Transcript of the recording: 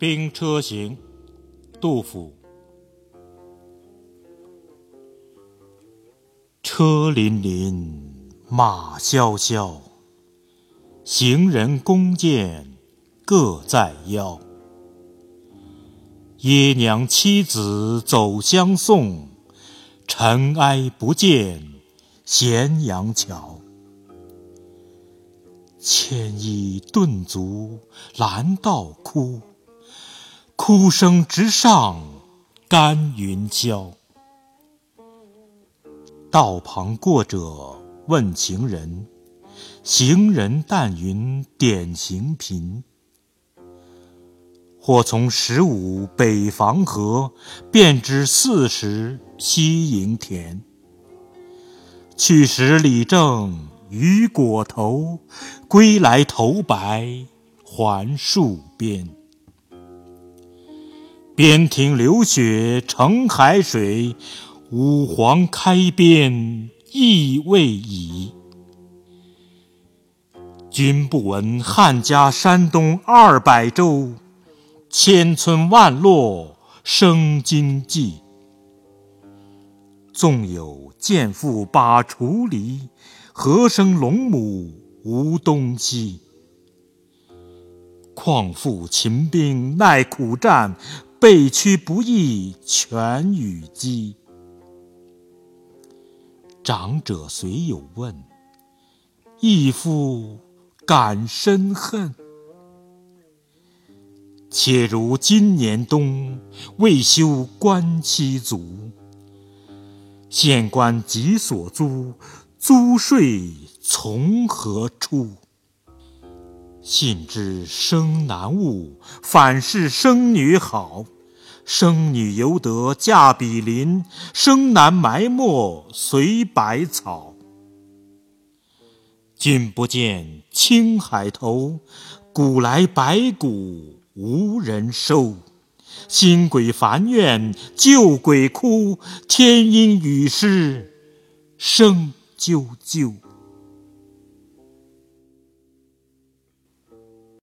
兵车行，杜甫。车辚辚，马萧萧，行人弓箭各在腰。爷娘妻子走相送，尘埃不见咸阳桥。牵衣顿足拦道哭。哭声直上干云霄。道旁过者问行人，行人但云点行频。或从十五北防河，便知四十西营田。去时里正雨裹头，归来头白还戍边。边庭流血成海水，五皇开边意未已。君不闻汉家山东二百州，千村万落生荆棘。纵有剑妇把锄犁，何生龙母无东西？况复秦兵耐苦战。备屈不易全与鸡。长者虽有问，亦复感深恨。且如今年冬，未休官期足。县官急所租，租税从何出？信知生男误，反是生女好。生女犹得嫁比邻，生男埋没随百草。君不见青海头，古来白骨无人收。新鬼烦怨旧鬼哭，天阴雨湿声啾啾。